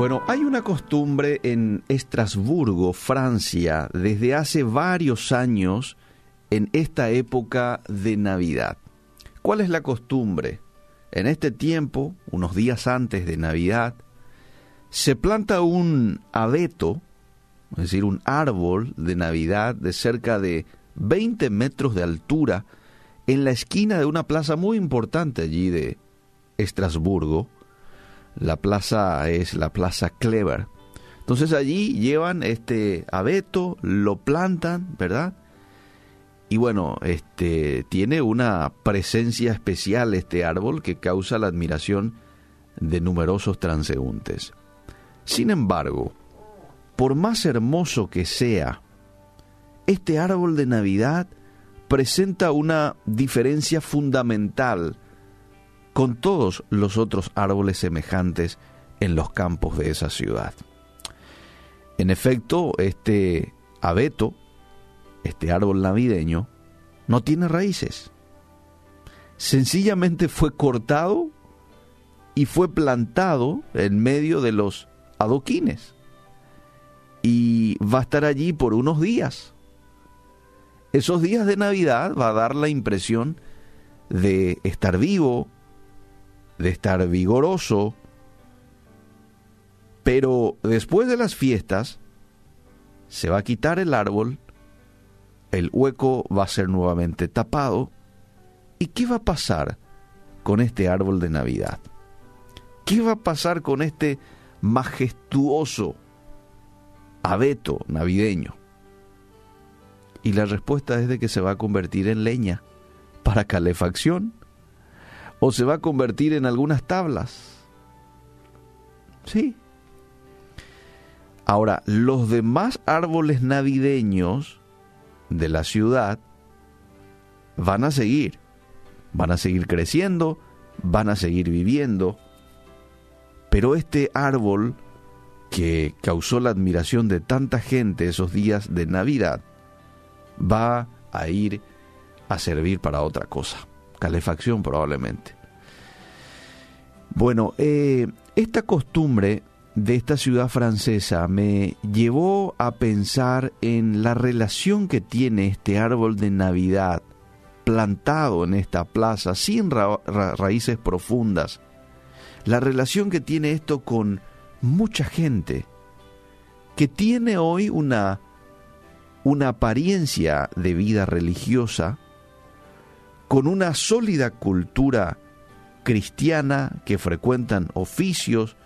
Bueno, hay una costumbre en Estrasburgo, Francia, desde hace varios años en esta época de Navidad. ¿Cuál es la costumbre? En este tiempo, unos días antes de Navidad, se planta un abeto, es decir, un árbol de Navidad de cerca de 20 metros de altura en la esquina de una plaza muy importante allí de Estrasburgo, la plaza es la plaza Clever. Entonces allí llevan este abeto, lo plantan, ¿verdad? Y bueno, este tiene una presencia especial este árbol que causa la admiración de numerosos transeúntes. Sin embargo, por más hermoso que sea, este árbol de Navidad presenta una diferencia fundamental con todos los otros árboles semejantes en los campos de esa ciudad. En efecto, este abeto, este árbol navideño, no tiene raíces. Sencillamente fue cortado y fue plantado en medio de los adoquines. Y va a estar allí por unos días. Esos días de Navidad va a dar la impresión de estar vivo, de estar vigoroso, pero después de las fiestas se va a quitar el árbol, el hueco va a ser nuevamente tapado, ¿y qué va a pasar con este árbol de Navidad? ¿Qué va a pasar con este majestuoso abeto navideño? Y la respuesta es de que se va a convertir en leña para calefacción o se va a convertir en algunas tablas. Sí. Ahora, los demás árboles navideños de la ciudad van a seguir, van a seguir creciendo, van a seguir viviendo, pero este árbol que causó la admiración de tanta gente esos días de Navidad, va a ir a servir para otra cosa calefacción probablemente. Bueno, eh, esta costumbre de esta ciudad francesa me llevó a pensar en la relación que tiene este árbol de Navidad plantado en esta plaza sin raíces profundas, la relación que tiene esto con mucha gente que tiene hoy una, una apariencia de vida religiosa, con una sólida cultura cristiana que frecuentan oficios,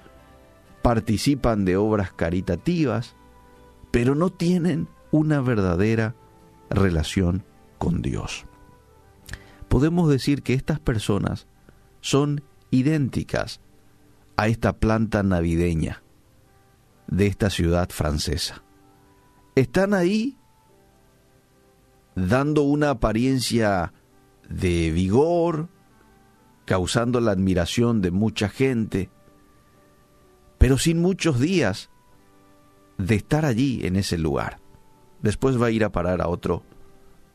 participan de obras caritativas, pero no tienen una verdadera relación con Dios. Podemos decir que estas personas son idénticas a esta planta navideña de esta ciudad francesa. Están ahí dando una apariencia de vigor, causando la admiración de mucha gente, pero sin muchos días de estar allí en ese lugar. Después va a ir a parar a otro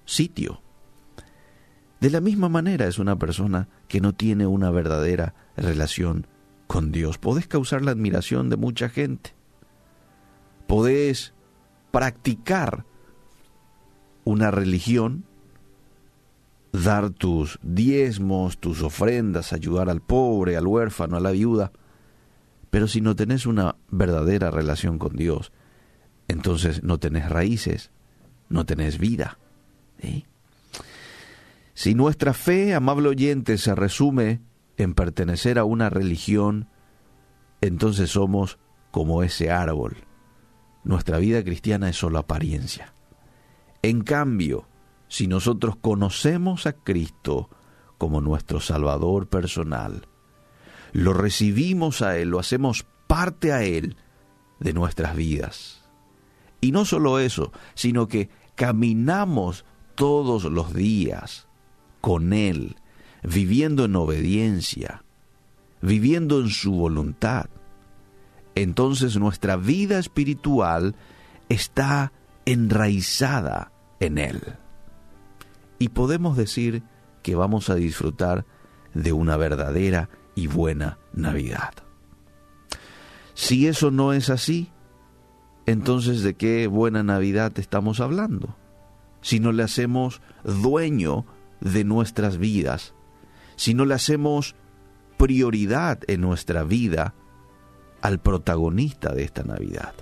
sitio. De la misma manera es una persona que no tiene una verdadera relación con Dios. Podés causar la admiración de mucha gente. Podés practicar una religión dar tus diezmos, tus ofrendas, ayudar al pobre, al huérfano, a la viuda. Pero si no tenés una verdadera relación con Dios, entonces no tenés raíces, no tenés vida. Si nuestra fe, amable oyente, se resume en pertenecer a una religión, entonces somos como ese árbol. Nuestra vida cristiana es solo apariencia. En cambio, si nosotros conocemos a Cristo como nuestro Salvador personal, lo recibimos a Él, lo hacemos parte a Él de nuestras vidas. Y no solo eso, sino que caminamos todos los días con Él, viviendo en obediencia, viviendo en su voluntad. Entonces nuestra vida espiritual está enraizada en Él y podemos decir que vamos a disfrutar de una verdadera y buena Navidad. Si eso no es así, entonces ¿de qué buena Navidad estamos hablando? Si no le hacemos dueño de nuestras vidas, si no le hacemos prioridad en nuestra vida al protagonista de esta Navidad.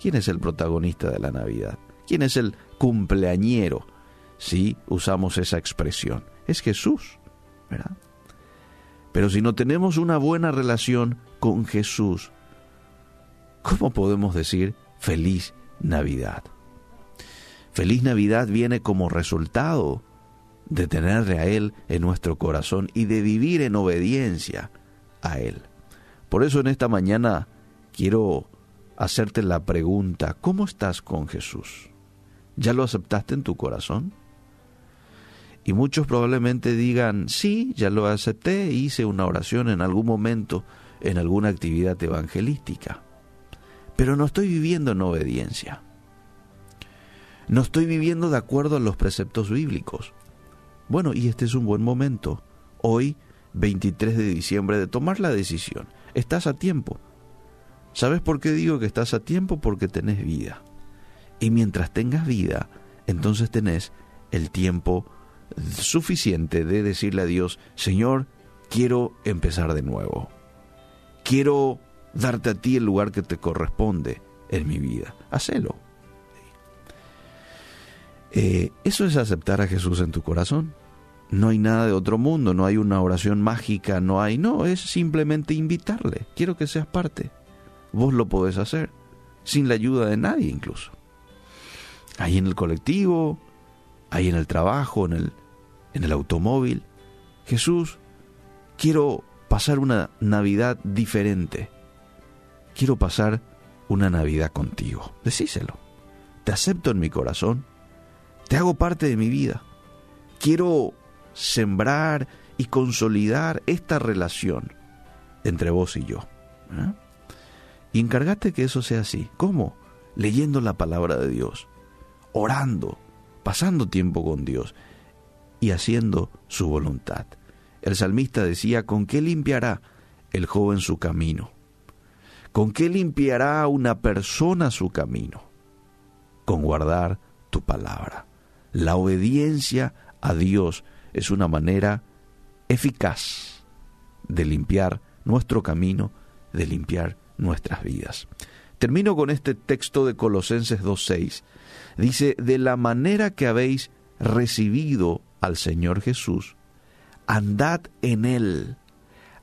¿Quién es el protagonista de la Navidad? ¿Quién es el cumpleañero? Si usamos esa expresión. Es Jesús, ¿verdad? Pero si no tenemos una buena relación con Jesús, ¿cómo podemos decir feliz Navidad? Feliz Navidad viene como resultado de tenerle a Él en nuestro corazón y de vivir en obediencia a Él. Por eso en esta mañana quiero hacerte la pregunta, ¿cómo estás con Jesús? ¿Ya lo aceptaste en tu corazón? Y muchos probablemente digan, sí, ya lo acepté, hice una oración en algún momento, en alguna actividad evangelística, pero no estoy viviendo en obediencia. No estoy viviendo de acuerdo a los preceptos bíblicos. Bueno, y este es un buen momento, hoy, 23 de diciembre, de tomar la decisión. Estás a tiempo. ¿Sabes por qué digo que estás a tiempo? Porque tenés vida. Y mientras tengas vida, entonces tenés el tiempo suficiente de decirle a Dios, Señor, quiero empezar de nuevo. Quiero darte a ti el lugar que te corresponde en mi vida. Hacelo. Eh, eso es aceptar a Jesús en tu corazón. No hay nada de otro mundo, no hay una oración mágica, no hay, no, es simplemente invitarle. Quiero que seas parte. Vos lo podés hacer, sin la ayuda de nadie incluso. Ahí en el colectivo, ahí en el trabajo, en el, en el automóvil. Jesús, quiero pasar una Navidad diferente. Quiero pasar una Navidad contigo. Decíselo. Te acepto en mi corazón. Te hago parte de mi vida. Quiero sembrar y consolidar esta relación entre vos y yo. ¿eh? Y encárgate que eso sea así. ¿Cómo? Leyendo la palabra de Dios, orando, pasando tiempo con Dios y haciendo su voluntad. El salmista decía, ¿con qué limpiará el joven su camino? ¿Con qué limpiará una persona su camino? Con guardar tu palabra. La obediencia a Dios es una manera eficaz de limpiar nuestro camino, de limpiar nuestras vidas. Termino con este texto de Colosenses 2.6. Dice, de la manera que habéis recibido al Señor Jesús, andad en Él,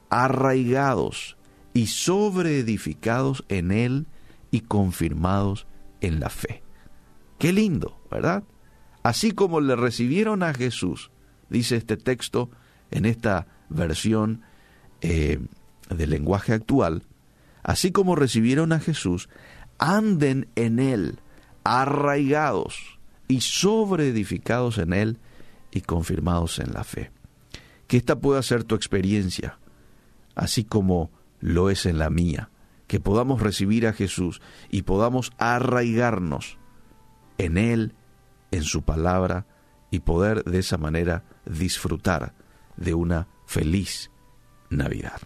arraigados y sobreedificados en Él y confirmados en la fe. Qué lindo, ¿verdad? Así como le recibieron a Jesús, dice este texto en esta versión eh, del lenguaje actual, así como recibieron a Jesús, anden en Él, arraigados y sobreedificados en Él y confirmados en la fe. Que esta pueda ser tu experiencia, así como lo es en la mía, que podamos recibir a Jesús y podamos arraigarnos en Él, en su palabra, y poder de esa manera disfrutar de una feliz Navidad.